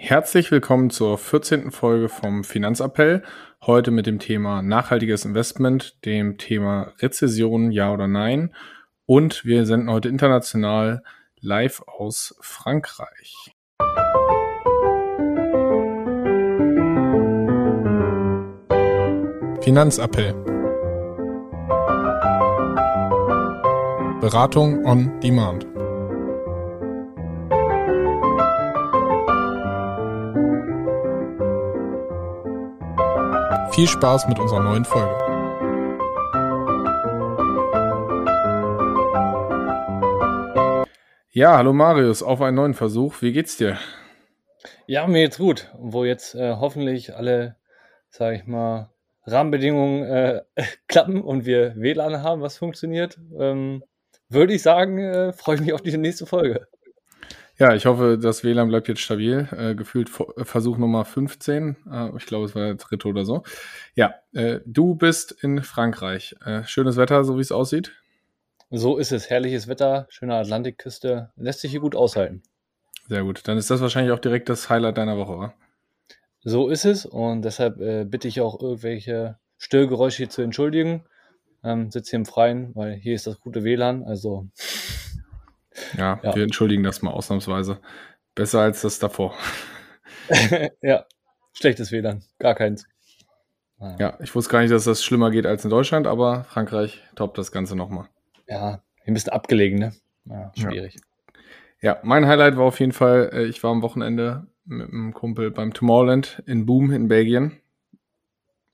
Herzlich willkommen zur 14. Folge vom Finanzappell. Heute mit dem Thema nachhaltiges Investment, dem Thema Rezession, ja oder nein. Und wir senden heute international live aus Frankreich. Finanzappell. Beratung on Demand. Viel Spaß mit unserer neuen Folge. Ja, hallo Marius, auf einen neuen Versuch. Wie geht's dir? Ja, mir geht's gut. Wo jetzt äh, hoffentlich alle, sage ich mal, Rahmenbedingungen äh, klappen und wir WLAN haben, was funktioniert, ähm, würde ich sagen, äh, freue ich mich auf die nächste Folge. Ja, ich hoffe, das WLAN bleibt jetzt stabil. Äh, gefühlt Versuch Nummer 15. Äh, ich glaube, es war der dritte oder so. Ja, äh, du bist in Frankreich. Äh, schönes Wetter, so wie es aussieht. So ist es. Herrliches Wetter, schöne Atlantikküste. Lässt sich hier gut aushalten. Sehr gut. Dann ist das wahrscheinlich auch direkt das Highlight deiner Woche, oder? So ist es. Und deshalb äh, bitte ich auch irgendwelche Störgeräusche hier zu entschuldigen. Ähm, sitze hier im Freien, weil hier ist das gute WLAN. Also ja, ja, wir entschuldigen das mal ausnahmsweise. Besser als das davor. ja, schlechtes WLAN, gar keins. Ja, ich wusste gar nicht, dass das schlimmer geht als in Deutschland, aber Frankreich toppt das Ganze nochmal. Ja, ein bisschen abgelegen, ne? Ja, schwierig. Ja. ja. mein Highlight war auf jeden Fall, äh, ich war am Wochenende mit einem Kumpel beim Tomorrowland in Boom in Belgien.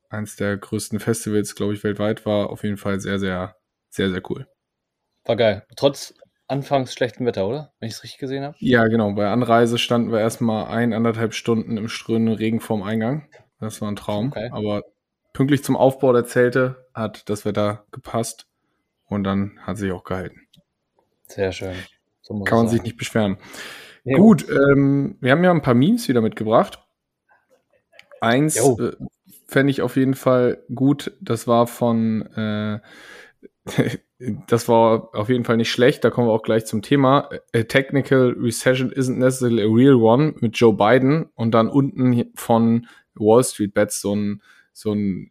Eins der größten Festivals, glaube ich, weltweit, war auf jeden Fall sehr, sehr, sehr, sehr cool. War geil. Trotz anfangs schlechtem Wetter, oder? Wenn ich es richtig gesehen habe. Ja, genau. Bei Anreise standen wir erstmal ein, anderthalb Stunden im strömenden Regen vorm Eingang. Das war ein Traum. Okay. Aber pünktlich zum Aufbau der Zelte hat das Wetter gepasst und dann hat sich auch gehalten. Sehr schön. So Kann man sein. sich nicht beschweren. Ja. Gut, ähm, wir haben ja ein paar Memes wieder mitgebracht. Eins äh, fände ich auf jeden Fall gut. Das war von äh, das war auf jeden Fall nicht schlecht. Da kommen wir auch gleich zum Thema. A technical recession isn't necessarily a real one mit Joe Biden und dann unten von Wall Street Bets so ein, so ein,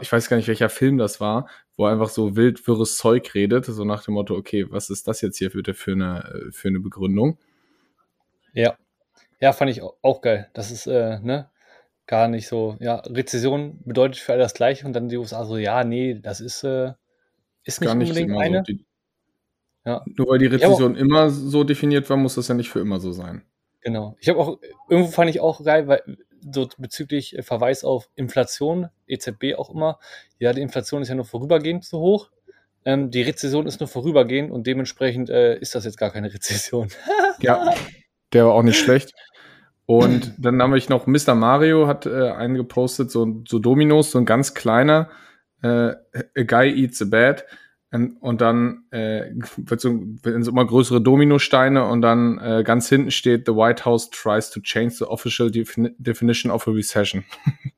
ich weiß gar nicht, welcher Film das war, wo er einfach so wild wirres Zeug redet, so nach dem Motto, okay, was ist das jetzt hier für, eine, für eine Begründung? Ja. Ja, fand ich auch geil. Das ist, äh, ne, gar nicht so, ja, Rezession bedeutet für alle das Gleiche und dann die USA so, ja, nee, das ist, äh, ist nicht gar nicht unbedingt eine. So. Die, ja. Nur weil die Rezession immer so definiert war, muss das ja nicht für immer so sein. Genau. Ich habe auch, irgendwo fand ich auch geil, weil so bezüglich Verweis auf Inflation, EZB auch immer, ja, die Inflation ist ja nur vorübergehend zu hoch. Ähm, die Rezession ist nur vorübergehend und dementsprechend äh, ist das jetzt gar keine Rezession. ja, der war auch nicht schlecht. Und dann habe ich noch Mr. Mario hat äh, einen gepostet, so, so Dominos, so ein ganz kleiner, äh, A Guy Eats a Bad. Und dann äh, wird so, werden so immer größere Dominosteine und dann äh, ganz hinten steht, The White House tries to change the official defini definition of a recession.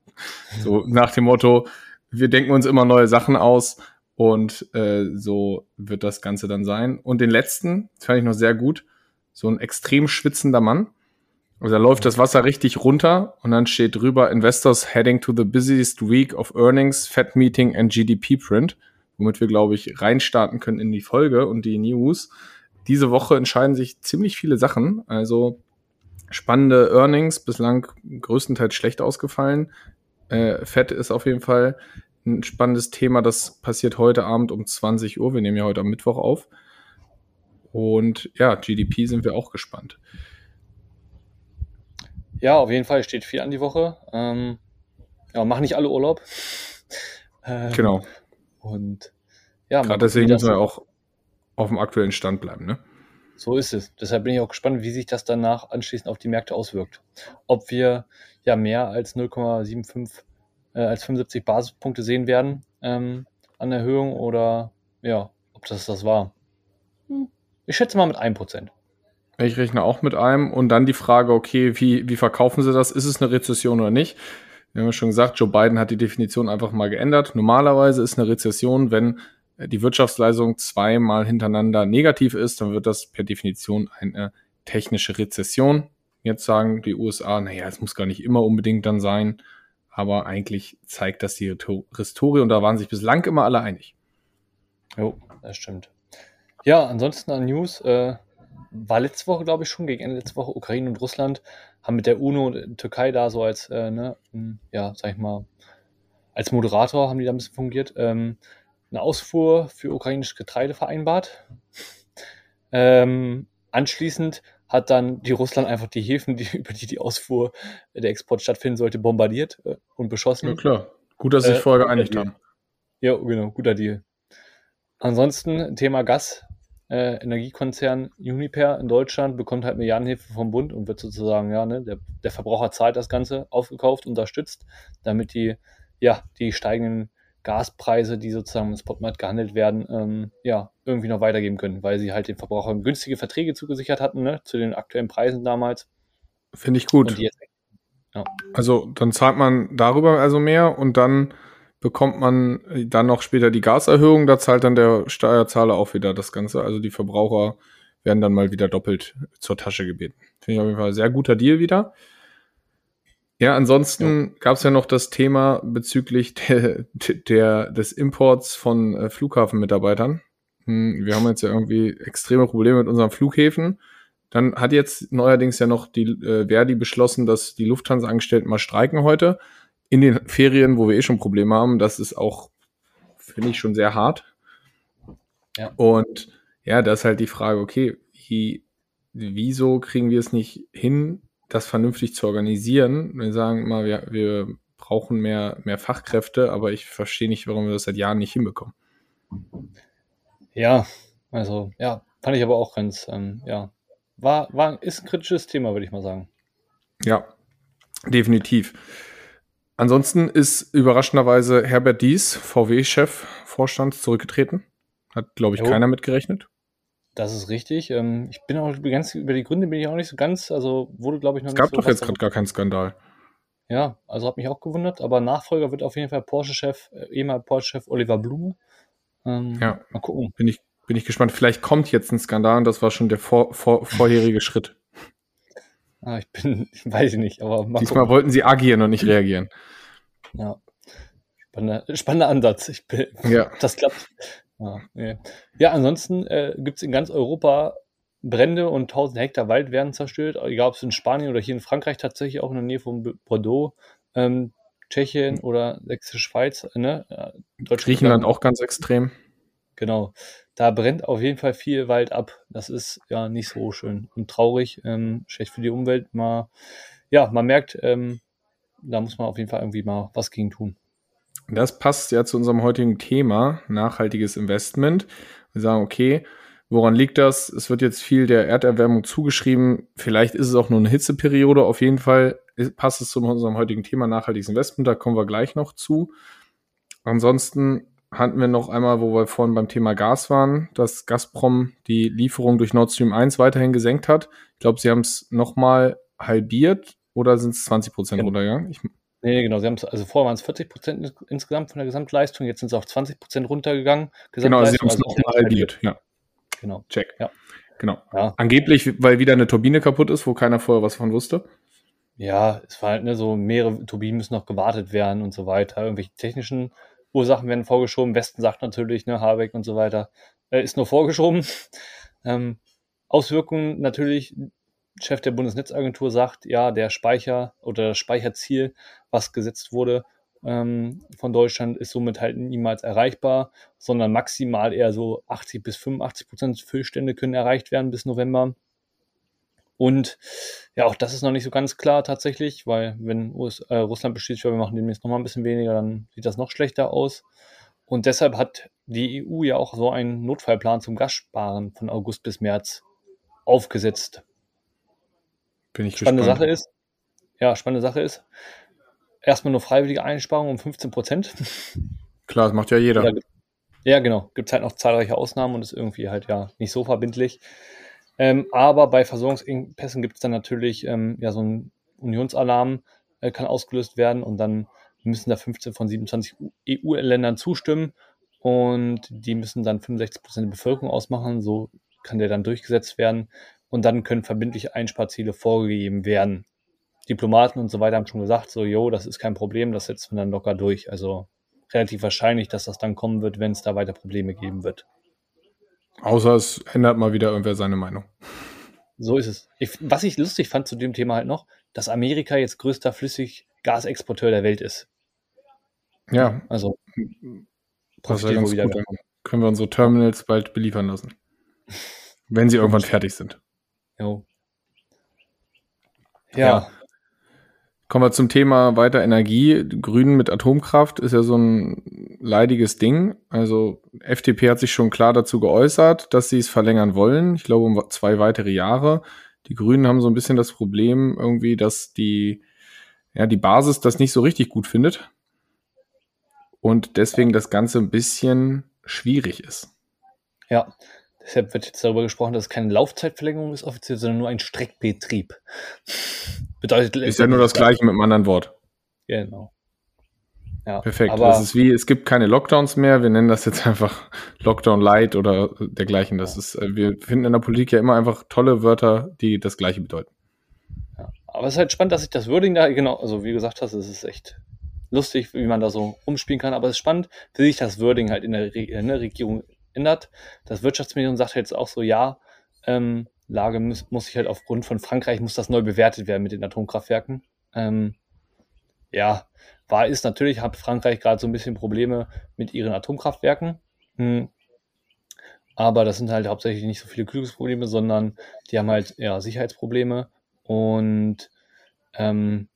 so nach dem Motto, wir denken uns immer neue Sachen aus und äh, so wird das Ganze dann sein. Und den letzten, fand ich noch sehr gut, so ein extrem schwitzender Mann also da läuft das Wasser richtig runter und dann steht drüber Investors heading to the busiest week of earnings, Fed Meeting and GDP Print, womit wir, glaube ich, reinstarten können in die Folge und die News. Diese Woche entscheiden sich ziemlich viele Sachen. Also spannende Earnings, bislang größtenteils schlecht ausgefallen. Äh, Fed ist auf jeden Fall ein spannendes Thema. Das passiert heute Abend um 20 Uhr. Wir nehmen ja heute am Mittwoch auf. Und ja, GDP sind wir auch gespannt. Ja, auf jeden Fall steht viel an die Woche. Ähm, ja, machen nicht alle Urlaub. Ähm, genau. Und ja, gerade deswegen müssen wir auch auf dem aktuellen Stand bleiben, ne? So ist es. Deshalb bin ich auch gespannt, wie sich das danach anschließend auf die Märkte auswirkt. Ob wir ja mehr als 0,75, äh, als 75 Basispunkte sehen werden ähm, an Erhöhung oder ja, ob das das war. Hm. Ich schätze mal mit 1%. Ich rechne auch mit einem. Und dann die Frage, okay, wie, wie verkaufen sie das? Ist es eine Rezession oder nicht? Wir haben ja schon gesagt, Joe Biden hat die Definition einfach mal geändert. Normalerweise ist eine Rezession, wenn die Wirtschaftsleistung zweimal hintereinander negativ ist, dann wird das per Definition eine technische Rezession. Jetzt sagen die USA, naja, es muss gar nicht immer unbedingt dann sein, aber eigentlich zeigt das die Historie und da waren sich bislang immer alle einig. Jo, das stimmt. Ja, ansonsten an News, äh, war letzte Woche, glaube ich, schon, gegen Ende letzte Woche, Ukraine und Russland haben mit der UNO und Türkei da so als, äh, ne, ja, sag ich mal, als Moderator haben die da ein bisschen fungiert, ähm, eine Ausfuhr für ukrainisches Getreide vereinbart. Ähm, anschließend hat dann die Russland einfach die Häfen, die, über die die Ausfuhr, der Export stattfinden sollte, bombardiert äh, und beschossen. Ja klar, gut, dass sie sich äh, vorher geeinigt haben. Ja, genau, guter Deal. Ansonsten Thema Gas. Äh, Energiekonzern Uniper in Deutschland bekommt halt Milliardenhilfe vom Bund und wird sozusagen, ja, ne, der, der Verbraucher zahlt das Ganze, aufgekauft, unterstützt, damit die, ja, die steigenden Gaspreise, die sozusagen im Spotmarkt gehandelt werden, ähm, ja, irgendwie noch weitergeben können, weil sie halt den Verbrauchern günstige Verträge zugesichert hatten, ne, zu den aktuellen Preisen damals. Finde ich gut. Jetzt, ja. Also dann zahlt man darüber also mehr und dann bekommt man dann noch später die Gaserhöhung, da zahlt dann der Steuerzahler auch wieder das Ganze. Also die Verbraucher werden dann mal wieder doppelt zur Tasche gebeten. Finde ich auf jeden Fall ein sehr guter Deal wieder. Ja, ansonsten ja. gab es ja noch das Thema bezüglich der, der, des Imports von äh, Flughafenmitarbeitern. Hm, wir haben jetzt ja irgendwie extreme Probleme mit unseren Flughäfen. Dann hat jetzt neuerdings ja noch die äh, Verdi beschlossen, dass die Lufthansa-Angestellten mal streiken heute in den Ferien, wo wir eh schon Probleme haben, das ist auch, finde ich, schon sehr hart. Ja. Und ja, da ist halt die Frage, okay, wie, wieso kriegen wir es nicht hin, das vernünftig zu organisieren? Wir sagen mal, wir, wir brauchen mehr, mehr Fachkräfte, aber ich verstehe nicht, warum wir das seit Jahren nicht hinbekommen. Ja, also, ja, fand ich aber auch ganz, ähm, ja, war, war, ist ein kritisches Thema, würde ich mal sagen. Ja, definitiv. Ansonsten ist überraschenderweise Herbert Dies, VW-Chef, Vorstand, zurückgetreten. Hat, glaube ich, jo. keiner mitgerechnet. Das ist richtig. Ähm, ich bin auch ganz, über die Gründe bin ich auch nicht so ganz, also wurde, glaube ich, noch es nicht gab so doch jetzt gerade gar keinen Skandal. Ja, also hat mich auch gewundert, aber Nachfolger wird auf jeden Fall Porsche-Chef, äh, ehemaliger Porsche-Chef Oliver Blume. Ähm, ja, mal gucken. Bin ich, bin ich gespannt. Vielleicht kommt jetzt ein Skandal und das war schon der vor, vor, vorherige Schritt. Ah, ich bin, ich weiß nicht, aber Diesmal gucken. wollten sie agieren und nicht reagieren. Ja. Spannender, spannender Ansatz. Ich bin, ja. Das klappt. Ja, nee. ja ansonsten äh, gibt es in ganz Europa Brände und 1000 Hektar Wald werden zerstört. Egal ob es in Spanien oder hier in Frankreich tatsächlich auch in der Nähe von Bordeaux, ähm, Tschechien oder Sächsische Schweiz, ne? Griechenland auch ganz extrem. Genau. Da brennt auf jeden Fall viel Wald ab. Das ist ja nicht so schön und traurig, ähm, schlecht für die Umwelt. Mal, ja, man merkt, ähm, da muss man auf jeden Fall irgendwie mal was gegen tun. Das passt ja zu unserem heutigen Thema, nachhaltiges Investment. Wir sagen, okay, woran liegt das? Es wird jetzt viel der Erderwärmung zugeschrieben. Vielleicht ist es auch nur eine Hitzeperiode. Auf jeden Fall passt es zu unserem heutigen Thema nachhaltiges Investment. Da kommen wir gleich noch zu. Ansonsten hatten wir noch einmal, wo wir vorhin beim Thema Gas waren, dass Gazprom die Lieferung durch Nord Stream 1 weiterhin gesenkt hat. Ich glaube, sie haben es nochmal halbiert oder sind es 20 Prozent genau. runtergegangen? Ich, nee, genau. Sie haben also vorher waren es 40 Prozent insgesamt von der Gesamtleistung, jetzt sind es auf 20 Prozent runtergegangen. Genau, sie haben es also nochmal halbiert, ja. Genau. Check. Ja. Genau. Ja. Angeblich, weil wieder eine Turbine kaputt ist, wo keiner vorher was von wusste. Ja, es war halt ne, so, mehrere Turbinen müssen noch gewartet werden und so weiter. Irgendwelche technischen Ursachen werden vorgeschoben. Westen sagt natürlich, ne, Habeck und so weiter, äh, ist nur vorgeschoben. Ähm, Auswirkungen natürlich Chef der Bundesnetzagentur sagt, ja, der Speicher oder das Speicherziel, was gesetzt wurde ähm, von Deutschland, ist somit halt niemals erreichbar, sondern maximal eher so 80 bis 85 Prozent Füllstände können erreicht werden bis November. Und ja, auch das ist noch nicht so ganz klar tatsächlich, weil wenn US, äh, Russland beschließt, wir machen demnächst noch mal ein bisschen weniger, dann sieht das noch schlechter aus. Und deshalb hat die EU ja auch so einen Notfallplan zum Gassparen von August bis März aufgesetzt. Bin ich spannende gespannt. Sache ist, ja, spannende Sache ist, erstmal nur freiwillige Einsparungen um 15 Prozent. Klar, das macht ja jeder. Ja, genau. Gibt halt noch zahlreiche Ausnahmen und ist irgendwie halt ja nicht so verbindlich. Ähm, aber bei Versorgungsengpässen gibt es dann natürlich ähm, ja so ein Unionsalarm äh, kann ausgelöst werden und dann müssen da 15 von 27 EU-Ländern zustimmen und die müssen dann 65 Prozent der Bevölkerung ausmachen. So kann der dann durchgesetzt werden. und dann können verbindliche Einsparziele vorgegeben werden. Diplomaten und so weiter haben schon gesagt, so, jo, das ist kein Problem, das setzt man dann locker durch. Also relativ wahrscheinlich, dass das dann kommen wird, wenn es da weiter Probleme geben wird. Außer es ändert mal wieder irgendwer seine Meinung. So ist es. Ich, was ich lustig fand zu dem Thema halt noch, dass Amerika jetzt größter Flüssiggasexporteur der Welt ist. Ja. Also das ja ganz gut. Können wir unsere Terminals bald beliefern lassen. Wenn sie irgendwann fertig sind. Jo. Ja. ja. Kommen wir zum Thema weiter Energie. Grünen mit Atomkraft ist ja so ein leidiges Ding. Also FDP hat sich schon klar dazu geäußert, dass sie es verlängern wollen. Ich glaube um zwei weitere Jahre. Die Grünen haben so ein bisschen das Problem irgendwie, dass die, ja, die Basis das nicht so richtig gut findet. Und deswegen das Ganze ein bisschen schwierig ist. Ja, Deshalb wird jetzt darüber gesprochen, dass es keine Laufzeitverlängerung ist offiziell, sondern nur ein Streckbetrieb. Bedeutet ist ja nur das Gleiche mit einem anderen Wort. Genau. Ja, Perfekt. Aber das ist wie, es gibt keine Lockdowns mehr. Wir nennen das jetzt einfach Lockdown Light oder dergleichen. Das ja. ist, äh, wir finden in der Politik ja immer einfach tolle Wörter, die das Gleiche bedeuten. Ja. Aber es ist halt spannend, dass sich das Wording da, genau, also wie du gesagt hast, es ist echt lustig, wie man da so umspielen kann. Aber es ist spannend, wie sich das Wording halt in der, Re in der Regierung ändert. Das Wirtschaftsministerium sagt jetzt auch so, ja, ähm, Lage muss, muss sich halt aufgrund von Frankreich, muss das neu bewertet werden mit den Atomkraftwerken. Ähm, ja, wahr ist natürlich, hat Frankreich gerade so ein bisschen Probleme mit ihren Atomkraftwerken. Hm. Aber das sind halt hauptsächlich nicht so viele Kühlungsprobleme, sondern die haben halt ja, Sicherheitsprobleme und ähm,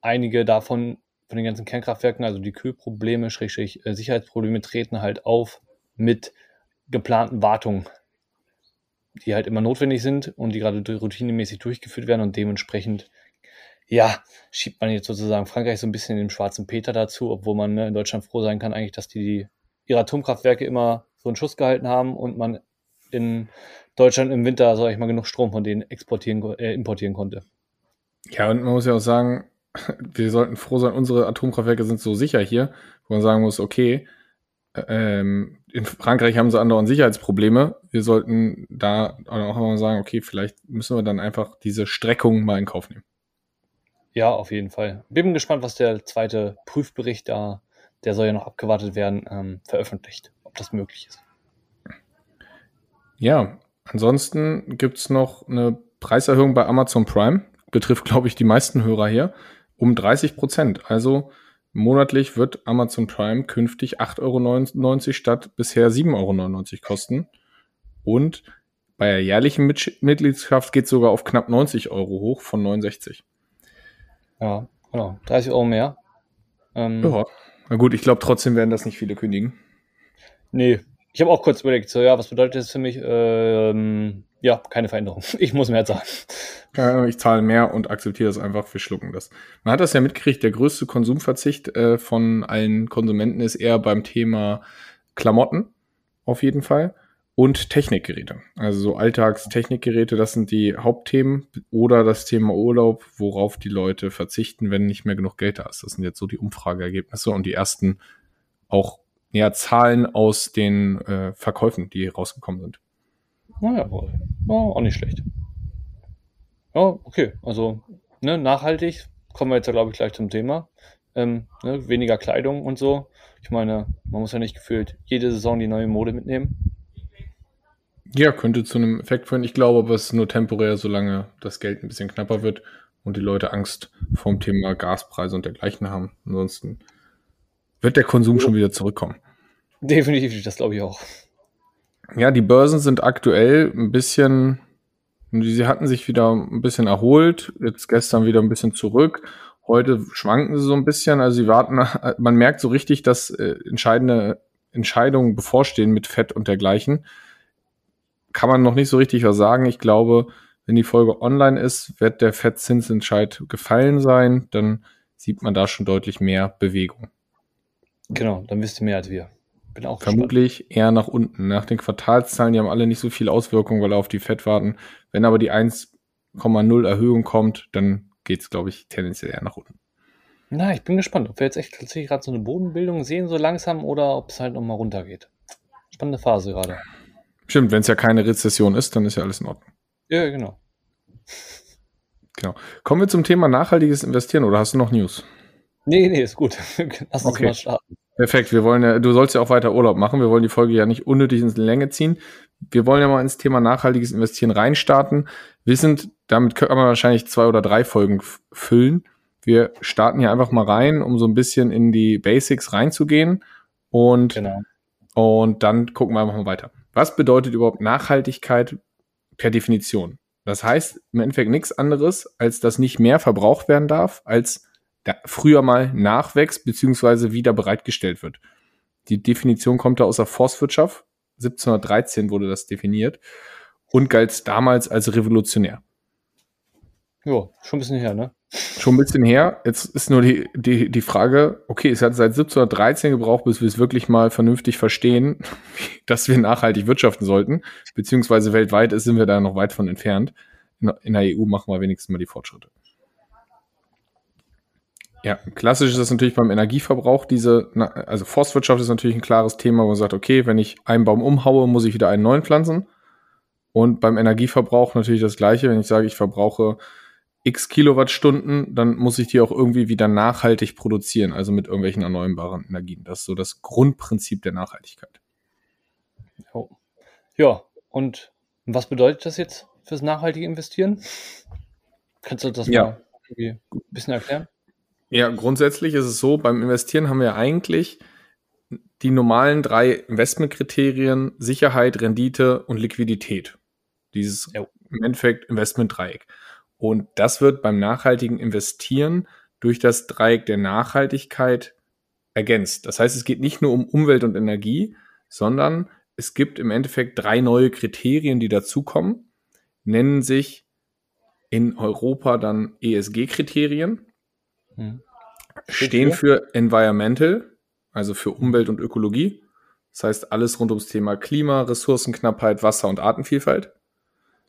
einige davon von den ganzen Kernkraftwerken, also die Kühlprobleme, Schrägstrich, äh, Sicherheitsprobleme treten halt auf mit geplanten Wartungen, die halt immer notwendig sind und die gerade routinemäßig durchgeführt werden und dementsprechend, ja, schiebt man jetzt sozusagen Frankreich so ein bisschen in den schwarzen Peter dazu, obwohl man ne, in Deutschland froh sein kann eigentlich, dass die ihre Atomkraftwerke immer so einen Schuss gehalten haben und man in Deutschland im Winter, sag ich mal, genug Strom von denen exportieren, äh, importieren konnte. Ja, und man muss ja auch sagen, wir sollten froh sein, unsere Atomkraftwerke sind so sicher hier, wo man sagen muss, okay, ähm, in Frankreich haben sie andauernd Sicherheitsprobleme. Wir sollten da auch mal sagen, okay, vielleicht müssen wir dann einfach diese Streckung mal in Kauf nehmen. Ja, auf jeden Fall. Bin gespannt, was der zweite Prüfbericht da, der soll ja noch abgewartet werden, ähm, veröffentlicht, ob das möglich ist. Ja, ansonsten gibt's noch eine Preiserhöhung bei Amazon Prime. Betrifft, glaube ich, die meisten Hörer hier. Um 30 Prozent. Also Monatlich wird Amazon Prime künftig 8,99 Euro statt bisher 7,99 Euro kosten. Und bei der jährlichen Mitgliedschaft geht es sogar auf knapp 90 Euro hoch von 69. Ja, genau. 30 Euro mehr. Ähm, ja. Na gut, ich glaube trotzdem werden das nicht viele kündigen. Nee, ich habe auch kurz überlegt, so ja, was bedeutet das für mich? Ähm, ja, keine Veränderung. Ich muss mehr zahlen. ich zahle mehr und akzeptiere das einfach, wir schlucken das. Man hat das ja mitgekriegt, der größte Konsumverzicht äh, von allen Konsumenten ist eher beim Thema Klamotten, auf jeden Fall, und Technikgeräte. Also so Alltagstechnikgeräte, das sind die Hauptthemen oder das Thema Urlaub, worauf die Leute verzichten, wenn nicht mehr genug Geld da ist. Das sind jetzt so die Umfrageergebnisse und die ersten auch ja, Zahlen aus den äh, Verkäufen, die rausgekommen sind. Naja, oh, auch nicht schlecht. Ja, okay. Also, ne, nachhaltig kommen wir jetzt, glaube ich, gleich zum Thema. Ähm, ne, weniger Kleidung und so. Ich meine, man muss ja nicht gefühlt jede Saison die neue Mode mitnehmen. Ja, könnte zu einem Effekt führen. Ich glaube aber, es ist nur temporär, solange das Geld ein bisschen knapper wird und die Leute Angst vor dem Thema Gaspreise und dergleichen haben. Ansonsten wird der Konsum schon wieder zurückkommen. Definitiv, das glaube ich auch. Ja, die Börsen sind aktuell ein bisschen, sie hatten sich wieder ein bisschen erholt, jetzt gestern wieder ein bisschen zurück. Heute schwanken sie so ein bisschen, also sie warten, man merkt so richtig, dass äh, entscheidende Entscheidungen bevorstehen mit Fett und dergleichen. Kann man noch nicht so richtig was sagen. Ich glaube, wenn die Folge online ist, wird der Fettzinsentscheid gefallen sein, dann sieht man da schon deutlich mehr Bewegung. Genau, dann wisst ihr mehr als wir. Bin auch Vermutlich gespannt. eher nach unten. Nach den Quartalszahlen, die haben alle nicht so viel Auswirkungen, weil auf die Fett warten. Wenn aber die 1,0 Erhöhung kommt, dann geht es, glaube ich, tendenziell eher nach unten. Na, ich bin gespannt, ob wir jetzt echt tatsächlich gerade so eine Bodenbildung sehen, so langsam, oder ob es halt nochmal runtergeht. Spannende Phase gerade. Stimmt, wenn es ja keine Rezession ist, dann ist ja alles in Ordnung. Ja, genau. Genau. Kommen wir zum Thema nachhaltiges Investieren oder hast du noch News? Nee, nee, ist gut. Lass uns Okay. mal starten. Perfekt. Wir wollen ja, du sollst ja auch weiter Urlaub machen. Wir wollen die Folge ja nicht unnötig ins Länge ziehen. Wir wollen ja mal ins Thema nachhaltiges Investieren reinstarten. Wissend, damit kann man wahrscheinlich zwei oder drei Folgen füllen. Wir starten hier einfach mal rein, um so ein bisschen in die Basics reinzugehen und Genau. Und dann gucken wir einfach mal weiter. Was bedeutet überhaupt Nachhaltigkeit per Definition? Das heißt im Endeffekt nichts anderes, als dass nicht mehr verbraucht werden darf, als früher mal nachwächst bzw. wieder bereitgestellt wird. Die Definition kommt da aus der Forstwirtschaft. 1713 wurde das definiert und galt damals als revolutionär. Jo, schon ein bisschen her, ne? Schon ein bisschen her. Jetzt ist nur die, die, die Frage, okay, es hat seit 1713 gebraucht, bis wir es wirklich mal vernünftig verstehen, dass wir nachhaltig wirtschaften sollten. Beziehungsweise weltweit sind wir da noch weit von entfernt. In, in der EU machen wir wenigstens mal die Fortschritte. Ja, klassisch ist das natürlich beim Energieverbrauch. Diese, also Forstwirtschaft ist natürlich ein klares Thema, wo man sagt, okay, wenn ich einen Baum umhaue, muss ich wieder einen neuen pflanzen. Und beim Energieverbrauch natürlich das Gleiche. Wenn ich sage, ich verbrauche x Kilowattstunden, dann muss ich die auch irgendwie wieder nachhaltig produzieren, also mit irgendwelchen erneuerbaren Energien. Das ist so das Grundprinzip der Nachhaltigkeit. Jo. Ja, und was bedeutet das jetzt fürs nachhaltige Investieren? Kannst du das Ja. mal irgendwie ein bisschen erklären? Ja, grundsätzlich ist es so, beim Investieren haben wir eigentlich die normalen drei Investmentkriterien Sicherheit, Rendite und Liquidität. Dieses Jo. im Endeffekt Investmentdreieck. Und das wird beim nachhaltigen Investieren durch das Dreieck der Nachhaltigkeit ergänzt. Das heißt, es geht nicht nur um Umwelt und Energie, sondern es gibt im Endeffekt drei neue Kriterien, die dazukommen, nennen sich in Europa dann ESG-Kriterien Hm. stehen für? Environmental, also für Umwelt und Ökologie. Das heißt alles rund ums Thema Klima, Ressourcenknappheit, Wasser und Artenvielfalt.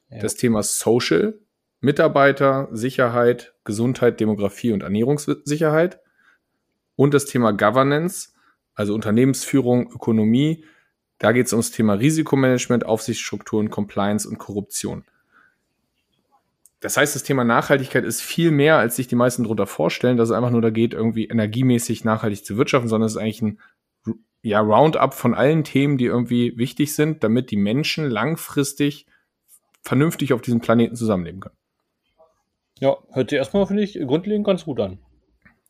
Ja. Das Thema Social, Mitarbeiter, Sicherheit, Gesundheit, Demografie und Ernährungssicherheit. Und das Thema Governance, also Unternehmensführung, Ökonomie. Da geht es ums Thema Risikomanagement, Aufsichtsstrukturen, Compliance und Korruption. Das heißt, das Thema Nachhaltigkeit ist viel mehr, als sich die meisten darunter vorstellen, dass es einfach nur da geht, irgendwie energiemäßig nachhaltig zu wirtschaften, sondern es ist eigentlich ein ja, Roundup von allen Themen, die irgendwie wichtig sind, damit die Menschen langfristig vernünftig auf diesem Planeten zusammenleben können. Ja, hört sich erstmal, finde ich, grundlegend ganz gut an.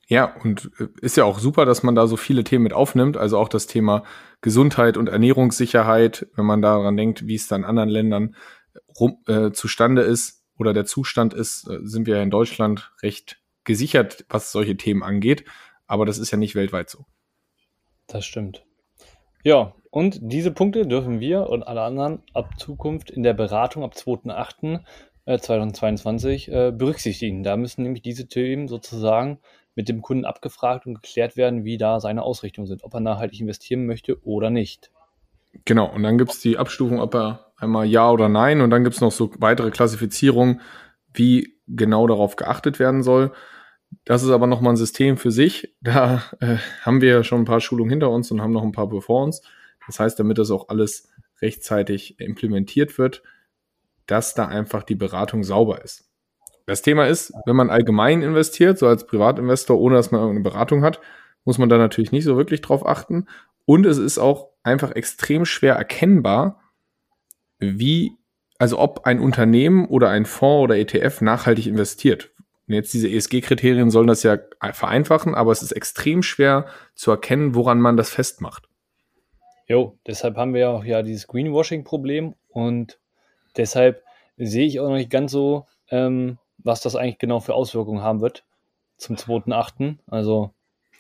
Ja, und äh, ist ja auch super, dass man da so viele Themen mit aufnimmt, also auch das Thema Gesundheit und Ernährungssicherheit, wenn man daran denkt, wie es da in anderen Ländern rum, äh, zustande ist oder der Zustand ist, äh, sind wir ja in Deutschland recht gesichert, was solche Themen angeht, aber das ist ja nicht weltweit so. Das stimmt. Ja, und diese Punkte dürfen wir und alle anderen ab Zukunft in der Beratung ab 2.8. äh, 2022 äh, berücksichtigen. Da müssen nämlich diese Themen sozusagen mit dem Kunden abgefragt und geklärt werden, wie da seine Ausrichtungen sind, ob er nachhaltig investieren möchte oder nicht. Genau, und dann gibt's die Abstufung, ob er einmal ja oder nein, und dann gibt's noch so weitere Klassifizierungen, wie genau darauf geachtet werden soll. Das ist aber nochmal ein System für sich. Da äh, haben wir ja schon ein paar Schulungen hinter uns und haben noch ein paar bevor uns. Das heißt, damit das auch alles rechtzeitig implementiert wird, dass da einfach die Beratung sauber ist. Das Thema ist, wenn man allgemein investiert, so als Privatinvestor, ohne dass man irgendeine Beratung hat, muss man da natürlich nicht so wirklich drauf achten. Und es ist auch einfach extrem schwer erkennbar, wie, also ob ein Unternehmen oder ein Fonds oder ETF nachhaltig investiert. Und jetzt diese ESG-Kriterien sollen das ja vereinfachen, aber es ist extrem schwer zu erkennen, woran man das festmacht. Jo, deshalb haben wir ja auch ja dieses Greenwashing-Problem und deshalb sehe ich auch noch nicht ganz so, ähm, was das eigentlich genau für Auswirkungen haben wird zum 2.8. Also,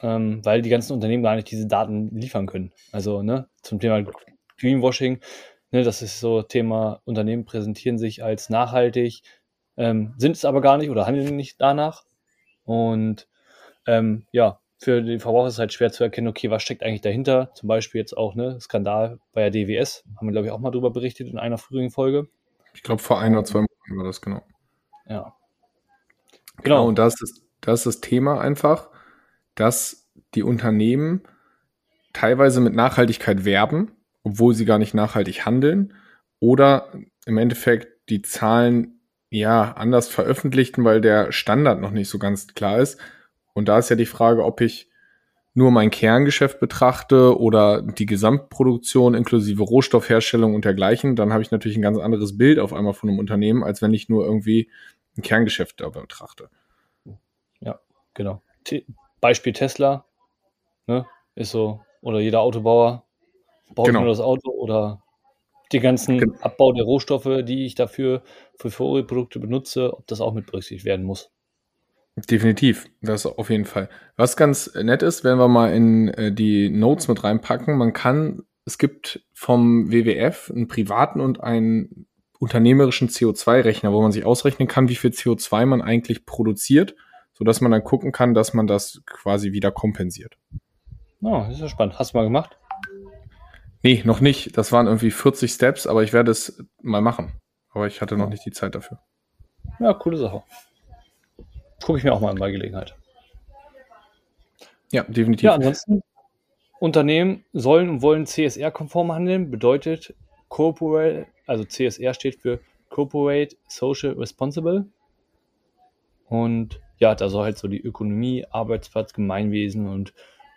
ähm, weil die ganzen Unternehmen gar nicht diese Daten liefern können. Also, ne, zum Thema Greenwashing, ne, das ist so Thema, Unternehmen präsentieren sich als nachhaltig, ähm, sind es aber gar nicht oder handeln nicht danach. Und ähm, ja, für den Verbraucher ist es halt schwer zu erkennen, okay, was steckt eigentlich dahinter? Zum Beispiel jetzt auch, ne, Skandal bei der DWS, haben wir, glaube ich, auch mal drüber berichtet in einer früheren Folge. Ich glaube, vor ein oder zwei Monaten war das genau. Ja. Genau, und da ist, das, da ist das Thema einfach, dass die Unternehmen teilweise mit Nachhaltigkeit werben, obwohl sie gar nicht nachhaltig handeln, oder im Endeffekt die Zahlen ja anders veröffentlichten, weil der Standard noch nicht so ganz klar ist. Und da ist ja die Frage, ob ich nur mein Kerngeschäft betrachte oder die Gesamtproduktion inklusive Rohstoffherstellung und dergleichen, dann habe ich natürlich ein ganz anderes Bild auf einmal von einem Unternehmen, als wenn ich nur irgendwie ein Kerngeschäft dabei betrachte. Ja, genau. T Beispiel Tesla, ne, ist so, oder jeder Autobauer baut genau. nur das Auto oder die ganzen genau. Abbau der Rohstoffe, die ich dafür für Folgeprodukte benutze, ob das auch mit berücksichtigt werden muss. Definitiv, das auf jeden Fall. Was ganz nett ist, wenn wir mal in äh, die Notes mit reinpacken, man kann, es gibt vom WWF einen privaten und einen unternehmerischen CO2-Rechner, wo man sich ausrechnen kann, wie viel CO2 man eigentlich produziert, sodass man dann gucken kann, dass man das quasi wieder kompensiert. Oh, das ist ja spannend. Hast du mal gemacht? Nee, noch nicht. Das waren irgendwie 40 Steps, aber ich werde es mal machen. Aber ich hatte noch nicht die Zeit dafür. Ja, coole Sache. Gucke ich mir auch mal an bei Gelegenheit. Ja, definitiv. Ja, ansonsten, Unternehmen sollen und wollen CSR-konform handeln, bedeutet Corporate, also CSR steht für Corporate Social Responsible. Und ja, da soll halt so die Ökonomie, Arbeitsplatz, Gemeinwesen und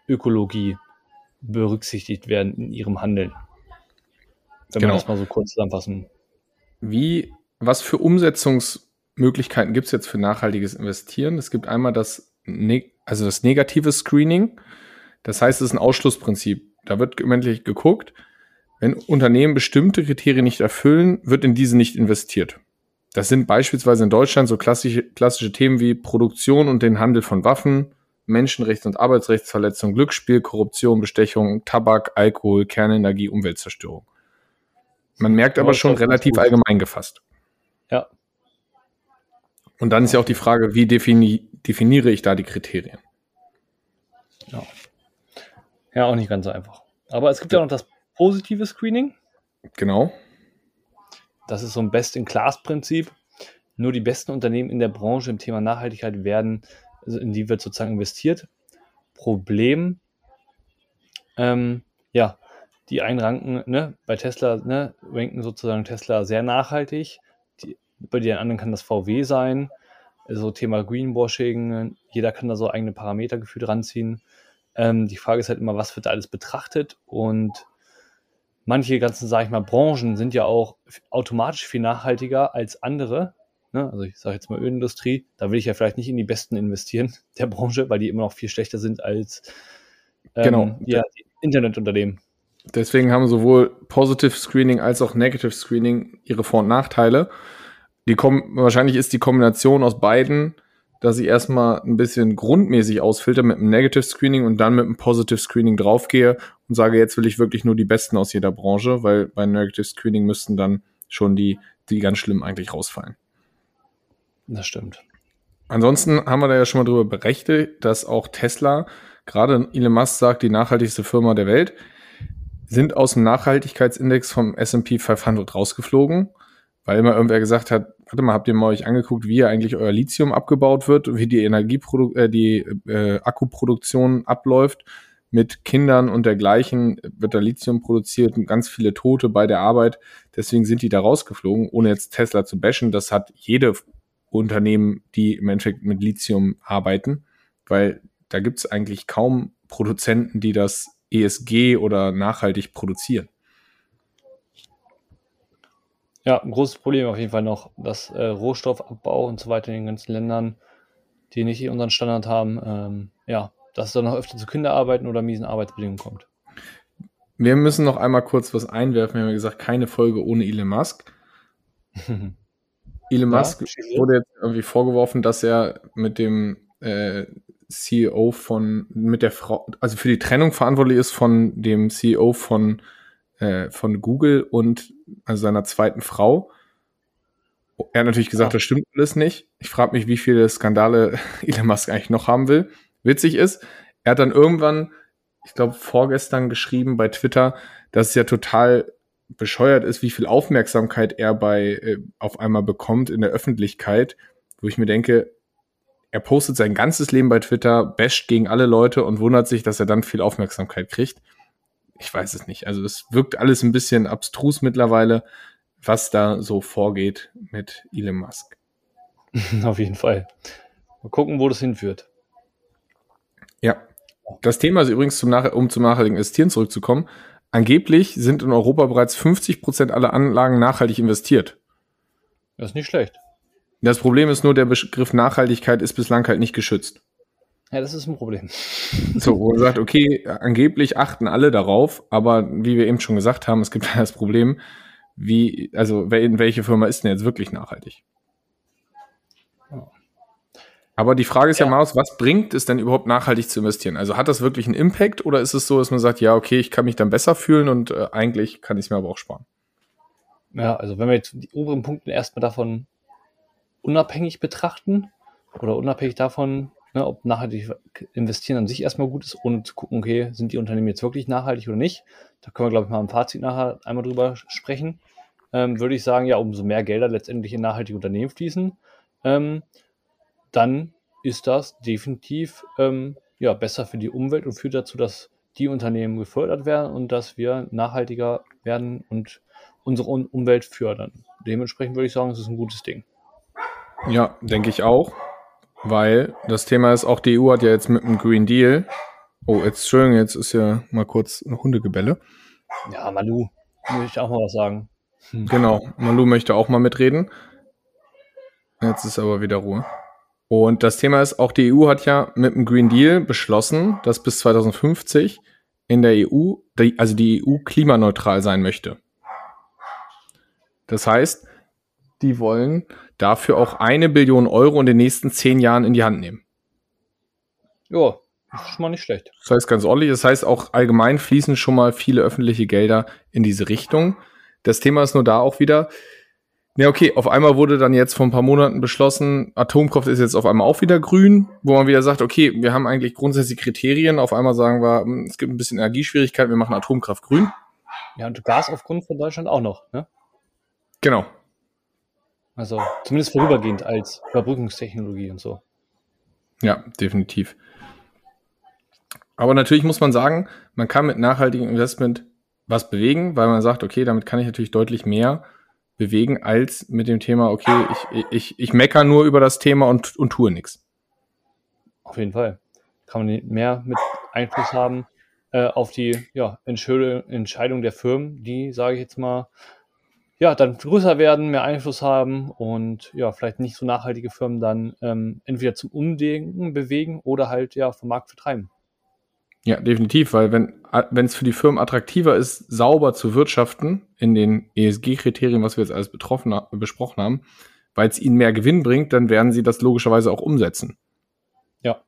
Ökologie berücksichtigt werden in ihrem Handeln. Wenn genau. wir das mal so kurz zusammenfassen. Wie, was für Umsetzungsmöglichkeiten gibt es jetzt für nachhaltiges Investieren? Es gibt einmal das, also das negative Screening. Das heißt, es ist ein Ausschlussprinzip. Da wird gemeinschaftlich geguckt, wenn Unternehmen bestimmte Kriterien nicht erfüllen, wird in diese nicht investiert. Das sind beispielsweise in Deutschland so klassische, klassische Themen wie Produktion und den Handel von Waffen, Menschenrechts- und Arbeitsrechtsverletzung, Glücksspiel, Korruption, Bestechung, Tabak, Alkohol, Kernenergie, Umweltzerstörung. Man merkt aber schon relativ allgemein gefasst. Ja. Und dann ist ja auch die Frage, wie defini definiere ich da die Kriterien? Ja. ja, auch nicht ganz so einfach. Aber es gibt ja noch das positive Screening. Genau. Das ist so ein Best-in-Class-Prinzip. Nur die besten Unternehmen in der Branche im Thema Nachhaltigkeit werden also in die wird sozusagen investiert. Problem, ähm, ja, die einranken, ne, bei Tesla, ne, ranken sozusagen Tesla sehr nachhaltig. Die, bei den anderen kann das VW sein. Also Thema Greenwashing, jeder kann da so eigene Parameter gefühlt ranziehen. Ähm, die Frage ist halt immer, was wird da alles betrachtet? Und manche ganzen, sage ich mal, Branchen sind ja auch automatisch viel nachhaltiger als andere. Ne? Also ich sage jetzt mal Ölindustrie, da will ich ja vielleicht nicht in die Besten investieren der Branche, weil die immer noch viel schlechter sind als ähm, genau. ja, Internetunternehmen. Deswegen haben sowohl Positive Screening als auch Negative Screening ihre Vor- und Nachteile. Die kommen, wahrscheinlich ist die Kombination aus beiden, dass ich erstmal ein bisschen grundmäßig ausfilter mit einem Negative Screening und dann mit einem Positive Screening draufgehe und sage, jetzt will ich wirklich nur die Besten aus jeder Branche, weil bei Negative Screening müssten dann schon die, die ganz schlimm eigentlich rausfallen. Das stimmt. Ansonsten haben wir da ja schon mal drüber berechtigt, dass auch Tesla, gerade Elon Musk sagt, die nachhaltigste Firma der Welt, sind aus dem Nachhaltigkeitsindex vom S&P 500 rausgeflogen, weil immer irgendwer gesagt hat, warte mal, habt ihr mal euch angeguckt, wie eigentlich euer Lithium abgebaut wird, wie die Energieprodu äh, die äh, Akkuproduktion abläuft mit Kindern und dergleichen wird da Lithium produziert und ganz viele Tote bei der Arbeit. Deswegen sind die da rausgeflogen, ohne jetzt Tesla zu bashen. Das hat jede Unternehmen, die im Endeffekt mit Lithium arbeiten, weil da gibt es eigentlich kaum Produzenten, die das ESG oder nachhaltig produzieren. Ja, ein großes Problem auf jeden Fall noch, dass äh, Rohstoffabbau und so weiter in den ganzen Ländern, die nicht unseren Standard haben, ähm, ja, dass es dann noch öfter zu Kinderarbeiten oder miesen Arbeitsbedingungen kommt. Wir müssen noch einmal kurz was einwerfen. Wir haben ja gesagt, keine Folge ohne Elon Musk. Elon Musk ja, wurde jetzt irgendwie vorgeworfen, dass er mit dem äh, CEO von, mit der Frau, also für die Trennung verantwortlich ist von dem CEO von, äh, von Google und also seiner zweiten Frau. Er hat natürlich gesagt, ja. das stimmt alles nicht. Ich frage mich, wie viele Skandale Elon Musk eigentlich noch haben will. Witzig ist, er hat dann irgendwann, ich glaube, vorgestern geschrieben bei Twitter, dass es ja total bescheuert ist, wie viel Aufmerksamkeit er bei äh, auf einmal bekommt in der Öffentlichkeit, wo ich mir denke, er postet sein ganzes Leben bei Twitter, basht gegen alle Leute und wundert sich, dass er dann viel Aufmerksamkeit kriegt. Ich weiß es nicht. Also es wirkt alles ein bisschen abstrus mittlerweile. was da so vorgeht mit Elon Musk. Auf jeden Fall. Mal gucken, wo das hinführt. Ja. Das Thema ist übrigens, zum Nach um zum nachhaltigen Investieren zurückzukommen. Angeblich sind in Europa bereits 50 Prozent aller Anlagen nachhaltig investiert. Das ist nicht schlecht. Das Problem ist nur, der Begriff Nachhaltigkeit ist bislang halt nicht geschützt. Ja, das ist ein Problem. So, wo man sagt, okay, angeblich achten alle darauf, aber wie wir eben schon gesagt haben, es gibt das Problem, wie, also welche Firma ist denn jetzt wirklich nachhaltig? Aber die Frage ist ja, ja Maus, was bringt es denn überhaupt nachhaltig zu investieren? Also hat das wirklich einen Impact oder ist es so, dass man sagt, ja, okay, ich kann mich dann besser fühlen und äh, eigentlich kann ich es mir aber auch sparen? Ja, also wenn wir jetzt die oberen Punkte erstmal davon unabhängig betrachten oder unabhängig davon, ne, ob nachhaltig investieren an sich erstmal gut ist, ohne zu gucken, okay, sind die Unternehmen jetzt wirklich nachhaltig oder nicht, da können wir, glaube ich, mal im Fazit nachher einmal drüber sprechen, ähm, würde ich sagen, ja, umso mehr Gelder letztendlich in nachhaltige Unternehmen fließen, ähm, dann ist das definitiv ähm, ja, besser für die Umwelt und führt dazu, dass die Unternehmen gefördert werden und dass wir nachhaltiger werden und unsere Umwelt fördern. Dementsprechend würde ich sagen, es ist ein gutes Ding. Ja, denke ich auch, weil das Thema ist, auch die EU hat ja jetzt mit dem Green Deal, oh, jetzt, Entschuldigung, jetzt ist ja mal kurz ein Hundegebelle. Ja, Malu, möchte ich auch mal was sagen. Hm. Genau, Malu möchte auch mal mitreden. Jetzt ist aber wieder Ruhe. Und das Thema ist, auch die EU hat ja mit dem Green Deal beschlossen, dass bis 2050 in der EU, also die EU klimaneutral sein möchte. Das heißt, die wollen dafür auch eine Billion Euro in den nächsten zehn Jahren in die Hand nehmen. Ja, das ist schon mal nicht schlecht. Das heißt ganz ordentlich. Das heißt auch allgemein fließen schon mal viele öffentliche Gelder in diese Richtung. Das Thema ist nur da auch wieder, ja, okay, auf einmal wurde dann jetzt vor ein paar Monaten beschlossen, Atomkraft ist jetzt auf einmal auch wieder grün, wo man wieder sagt, okay, wir haben eigentlich grundsätzlich Kriterien, auf einmal sagen wir, hm, es gibt ein bisschen Energieschwierigkeiten, wir machen Atomkraft grün. Ja, und Gas aufgrund von Deutschland auch noch, ne? Genau. Also zumindest vorübergehend als Überbrückungstechnologie und so. Ja, definitiv. Aber natürlich muss man sagen, man kann mit nachhaltigem Investment was bewegen, weil man sagt, okay, damit kann ich natürlich deutlich mehr bewegen, als mit dem Thema, okay, ich, ich, ich mecker nur über das Thema und, und tue nichts. Auf jeden Fall. Kann man mehr mit Einfluss haben äh, auf die ja, Entscheidung der Firmen, die, sage ich jetzt mal, ja, dann größer werden, mehr Einfluss haben und ja, vielleicht nicht so nachhaltige Firmen dann ähm, entweder zum Umdenken bewegen oder halt ja vom Markt vertreiben. Ja, definitiv, weil wenn wenn es für die Firmen attraktiver ist, sauber zu wirtschaften in den ESG-Kriterien, was wir jetzt alles betroffen, besprochen haben, weil es ihnen mehr Gewinn bringt, dann werden sie das logischerweise auch umsetzen. Ja,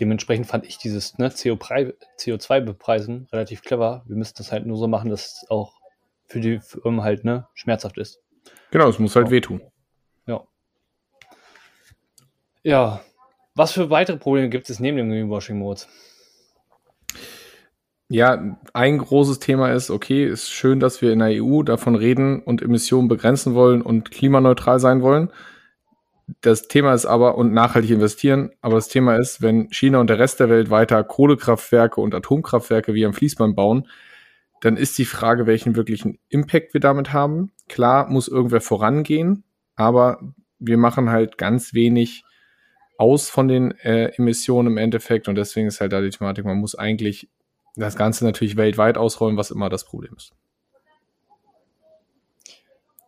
dementsprechend fand ich dieses ne, CO2-Bepreisen relativ clever. Wir müssen das halt nur so machen, dass es auch für die Firmen halt ne, schmerzhaft ist. Genau, es muss halt wehtun. Ja. Ja. Was für weitere Probleme gibt es neben dem Greenwashing-Mode? Ja, ein großes Thema ist, okay, ist schön, dass wir in der EU davon reden und Emissionen begrenzen wollen und klimaneutral sein wollen. Das Thema ist aber, und nachhaltig investieren, aber das Thema ist, wenn China und der Rest der Welt weiter Kohlekraftwerke und Atomkraftwerke wie am Fließband bauen, dann ist die Frage, welchen wirklichen Impact wir damit haben. Klar muss irgendwer vorangehen, aber wir machen halt ganz wenig aus von den äh, Emissionen im Endeffekt und deswegen ist halt da die Thematik, man muss eigentlich das Ganze natürlich weltweit ausrollen, was immer das Problem ist.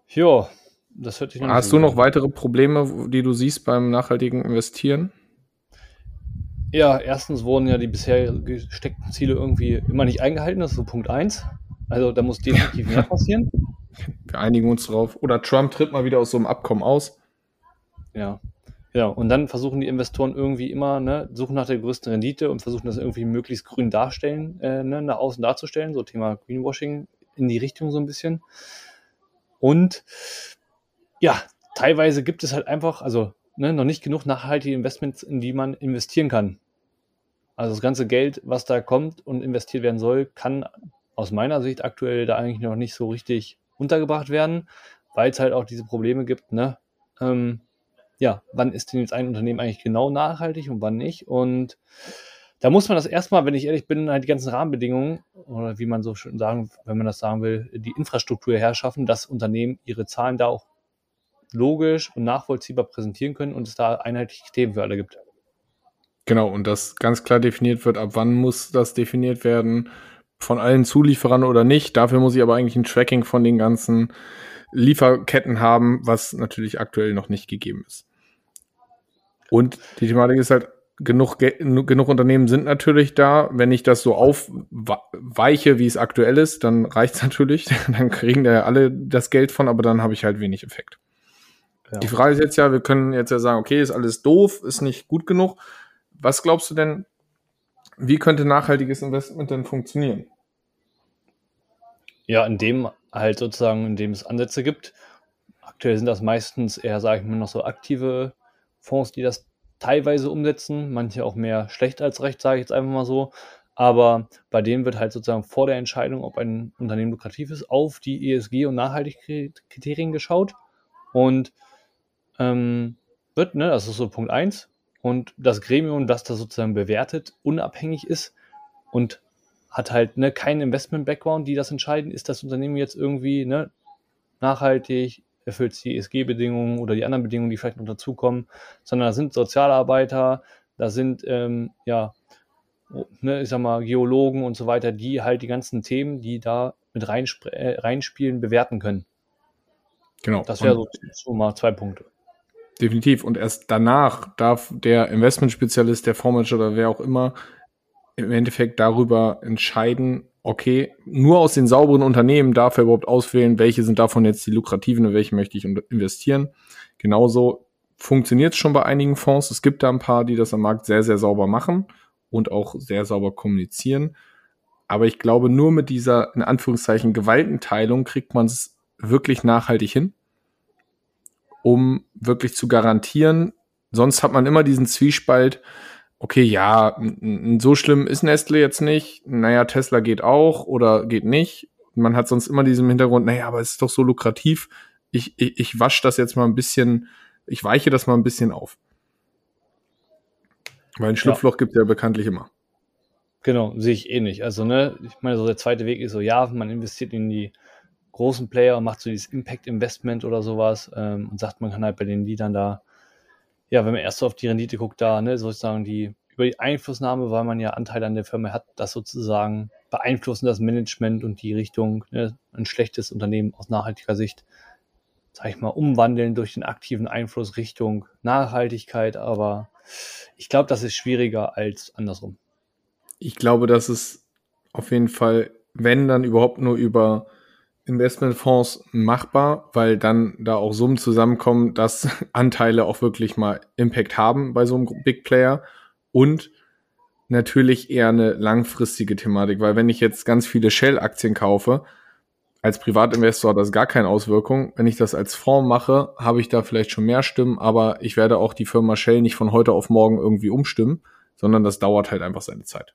Ja, das hört sich noch Hast du noch weitere Probleme, die du siehst beim nachhaltigen Investieren? Ja, erstens wurden ja die bisher gesteckten Ziele irgendwie immer nicht eingehalten, das ist so Punkt 1. Also da muss definitiv mehr passieren. Wir einigen uns drauf. Oder Trump tritt mal wieder aus so einem Abkommen aus. Ja, ja, und dann versuchen die Investoren irgendwie immer, ne, suchen nach der größten Rendite und versuchen das irgendwie möglichst grün darstellen, äh, ne, nach außen darzustellen, so Thema Greenwashing in die Richtung so ein bisschen. Und ja, teilweise gibt es halt einfach, also ne, noch nicht genug nachhaltige Investments, in die man investieren kann. Also das ganze Geld, was da kommt und investiert werden soll, kann aus meiner Sicht aktuell da eigentlich noch nicht so richtig untergebracht werden, weil es halt auch diese Probleme gibt, ne? Ähm, ja, wann ist denn jetzt ein Unternehmen eigentlich genau nachhaltig und wann nicht? Und da muss man das erstmal, wenn ich ehrlich bin, halt die ganzen Rahmenbedingungen oder wie man so schön sagen, wenn man das sagen will, die Infrastruktur herschaffen, dass Unternehmen ihre Zahlen da auch logisch und nachvollziehbar präsentieren können und es da einheitliche Themen für alle gibt. Genau, und das ganz klar definiert wird, ab wann muss das definiert werden, von allen Zulieferern oder nicht. Dafür muss ich aber eigentlich ein Tracking von den ganzen Lieferketten haben, was natürlich aktuell noch nicht gegeben ist. Und die Thematik ist halt, genug, genug Unternehmen sind natürlich da. Wenn ich das so aufweiche, wie es aktuell ist, dann reicht's natürlich. dann kriegen da alle das Geld von, aber dann habe ich halt wenig Effekt. Ja. Die Frage ist jetzt ja, wir können jetzt ja sagen, okay, ist alles doof, ist nicht gut genug. Was glaubst du denn, wie könnte nachhaltiges Investment denn funktionieren? Ja, indem halt sozusagen, indem es Ansätze gibt. Aktuell sind das meistens eher, sage ich mal, noch so aktive Fonds, die das teilweise umsetzen, manche auch mehr schlecht als recht, sage ich jetzt einfach mal so. Aber bei denen wird halt sozusagen vor der Entscheidung, ob ein Unternehmen lukrativ ist, auf die ESG- und Nachhaltigkeitskriterien geschaut und ähm, wird, ne, das ist so Punkt 1, und das Gremium, das das sozusagen bewertet, unabhängig ist und hat halt ne, keinen Investment-Background, die das entscheiden, ist das Unternehmen jetzt irgendwie ne, nachhaltig, erfüllt die ESG-Bedingungen oder die anderen Bedingungen, die vielleicht noch dazukommen, sondern da sind Sozialarbeiter, da sind ähm, ja, ne, ich sag mal, Geologen und so weiter, die halt die ganzen Themen, die da mit äh, reinspielen, bewerten können. Genau. Das wäre so, so mal zwei Punkte. Definitiv. Und erst danach darf der Investmentspezialist, der Fondsmanager oder wer auch immer im Endeffekt darüber entscheiden, okay, nur aus den sauberen Unternehmen darf er überhaupt auswählen, welche sind davon jetzt die lukrativen und welche möchte ich investieren. Genauso funktioniert es schon bei einigen Fonds. Es gibt da ein paar, die das am Markt sehr, sehr sauber machen und auch sehr sauber kommunizieren. Aber ich glaube, nur mit dieser, in Anführungszeichen, Gewaltenteilung kriegt man es wirklich nachhaltig hin um wirklich zu garantieren. Sonst hat man immer diesen Zwiespalt, okay, ja, so schlimm ist Nestle jetzt nicht, naja, Tesla geht auch oder geht nicht. Man hat sonst immer diesen Hintergrund, naja, aber es ist doch so lukrativ, ich, ich, ich wasche das jetzt mal ein bisschen, ich weiche das mal ein bisschen auf. Weil ein Schlupfloch ja. gibt es ja bekanntlich immer. Genau, sehe ich eh nicht. Also, ne, ich meine, so der zweite Weg ist so, ja, man investiert in die großen Player und macht so dieses Impact-Investment oder sowas ähm, und sagt, man kann halt bei den Liedern da, ja, wenn man erst so auf die Rendite guckt, da, ne, sozusagen die, über die Einflussnahme, weil man ja Anteile an der Firma hat, das sozusagen beeinflussen das Management und die Richtung, ne, ein schlechtes Unternehmen aus nachhaltiger Sicht, sag ich mal, umwandeln durch den aktiven Einfluss Richtung Nachhaltigkeit, aber ich glaube, das ist schwieriger als andersrum. Ich glaube, dass es auf jeden Fall, wenn dann überhaupt nur über Investmentfonds machbar, weil dann da auch Summen zusammenkommen, dass Anteile auch wirklich mal Impact haben bei so einem Big Player und natürlich eher eine langfristige Thematik, weil wenn ich jetzt ganz viele Shell-Aktien kaufe, als Privatinvestor hat das gar keine Auswirkung. Wenn ich das als Fonds mache, habe ich da vielleicht schon mehr Stimmen, aber ich werde auch die Firma Shell nicht von heute auf morgen irgendwie umstimmen, sondern das dauert halt einfach seine Zeit.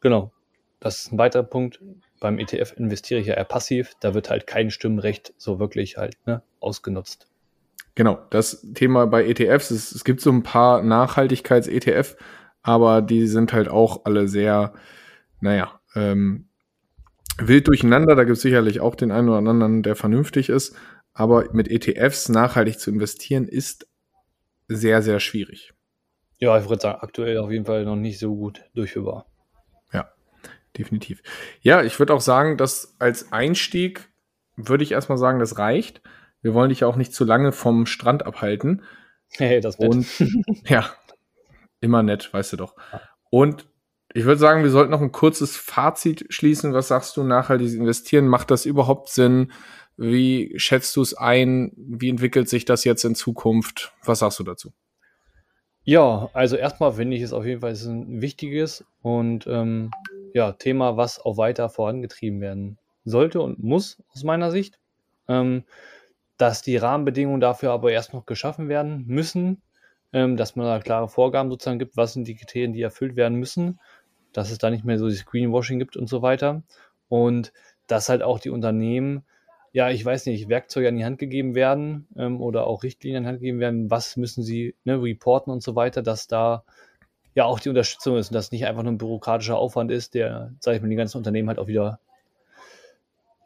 Genau. Das ist ein weiterer Punkt beim ETF investiere ich ja eher passiv, da wird halt kein Stimmrecht so wirklich halt ne, ausgenutzt. Genau, das Thema bei ETFs, ist, es gibt so ein paar Nachhaltigkeits-ETF, aber die sind halt auch alle sehr, naja, ähm, wild durcheinander. Da gibt es sicherlich auch den einen oder anderen, der vernünftig ist. Aber mit ETFs nachhaltig zu investieren, ist sehr, sehr schwierig. Ja, ich würde sagen, aktuell auf jeden Fall noch nicht so gut durchführbar definitiv. Ja, ich würde auch sagen, dass als Einstieg würde ich erstmal sagen, das reicht. Wir wollen dich auch nicht zu lange vom Strand abhalten. Hey, das wird. Und ja, immer nett, weißt du doch. Und ich würde sagen, wir sollten noch ein kurzes Fazit schließen. Was sagst du nachhaltiges Investieren? Macht das überhaupt Sinn? Wie schätzt du es ein? Wie entwickelt sich das jetzt in Zukunft? Was sagst du dazu? Ja, also erstmal finde ich es auf jeden Fall ein wichtiges und ähm, ja, Thema, was auch weiter vorangetrieben werden sollte und muss aus meiner Sicht. Ähm, dass die Rahmenbedingungen dafür aber erst noch geschaffen werden müssen, ähm, dass man da klare Vorgaben sozusagen gibt, was sind die Kriterien, die erfüllt werden müssen, dass es da nicht mehr so dieses Greenwashing gibt und so weiter. Und dass halt auch die Unternehmen, ja, ich weiß nicht, Werkzeuge an die Hand gegeben werden ähm, oder auch Richtlinien an die Hand gegeben werden, was müssen sie ne, reporten und so weiter, dass da ja auch die Unterstützung ist und dass nicht einfach nur ein bürokratischer Aufwand ist, der, sage ich mal, die ganzen Unternehmen halt auch wieder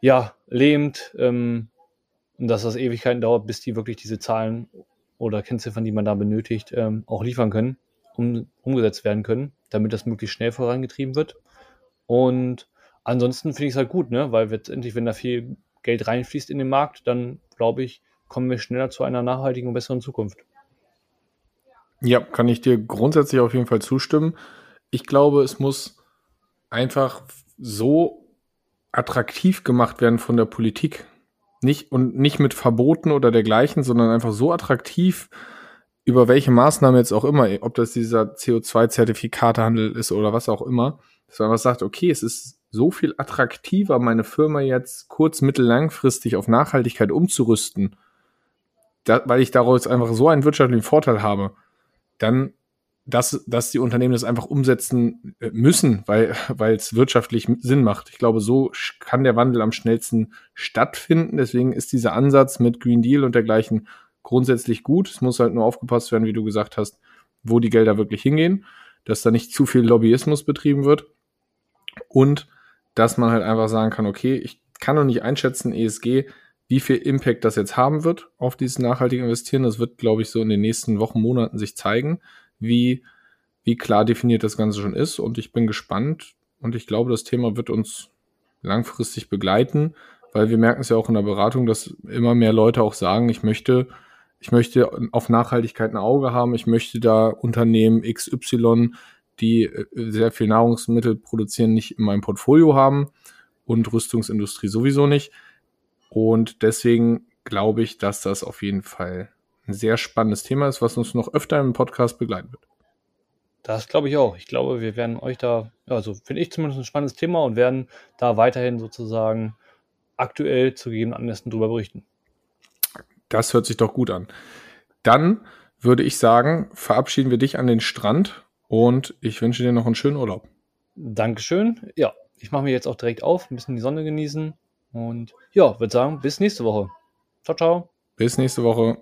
ja, lähmt ähm, und dass das Ewigkeiten dauert, bis die wirklich diese Zahlen oder Kennziffern, die man da benötigt, ähm, auch liefern können, um, umgesetzt werden können, damit das möglichst schnell vorangetrieben wird. Und ansonsten finde ich es halt gut, ne? weil letztendlich, wenn da viel Geld reinfließt in den Markt, dann glaube ich, kommen wir schneller zu einer nachhaltigen und besseren Zukunft. Ja, kann ich dir grundsätzlich auf jeden Fall zustimmen. Ich glaube, es muss einfach so attraktiv gemacht werden von der Politik. Nicht, und nicht mit Verboten oder dergleichen, sondern einfach so attraktiv, über welche Maßnahme jetzt auch immer, ob das dieser CO2-Zertifikatehandel ist oder was auch immer, dass man einfach sagt, okay, es ist so viel attraktiver, meine Firma jetzt kurz-, mittel-, langfristig auf Nachhaltigkeit umzurüsten, da, weil ich daraus einfach so einen wirtschaftlichen Vorteil habe, dann dass, dass die Unternehmen das einfach umsetzen äh, müssen, weil weil es wirtschaftlich Sinn macht. Ich glaube, so kann der Wandel am schnellsten stattfinden. Deswegen ist dieser Ansatz mit Green Deal und dergleichen grundsätzlich gut. Es muss halt nur aufgepasst werden, wie du gesagt hast, wo die Gelder wirklich hingehen, dass da nicht zu viel Lobbyismus betrieben wird und dass man halt einfach sagen kann, okay, ich kann noch nicht einschätzen, ESG, wie viel Impact das jetzt haben wird auf dieses nachhaltige Investieren. Das wird, glaube ich, so in den nächsten Wochen, Monaten sich zeigen wie, wie klar definiert das Ganze schon ist. Und ich bin gespannt und ich glaube, das Thema wird uns langfristig begleiten, weil wir merken es ja auch in der Beratung, dass immer mehr Leute auch sagen, ich möchte, ich möchte auf Nachhaltigkeit ein Auge haben, ich möchte da Unternehmen XY, die äh, sehr viel Nahrungsmittel produzieren, nicht in meinem Portfolio haben und Rüstungsindustrie sowieso nicht. Und deswegen glaube ich, dass das auf jeden Fall ein sehr spannendes Thema ist, was uns noch öfter im Podcast begleiten wird. Das glaube ich auch. Ich glaube, wir werden euch da, also finde ich zumindest ein spannendes Thema und werden da weiterhin sozusagen aktuell zu gegebenen Anlässen drüber berichten. Das hört sich doch gut an. Dann würde ich sagen, verabschieden wir dich an den Strand und ich wünsche dir noch einen schönen Urlaub. Dankeschön. Ja, ich mache mir jetzt auch direkt auf, ein bisschen die Sonne genießen und ja, würde sagen, bis nächste Woche. Ciao, ciao. Bis nächste Woche.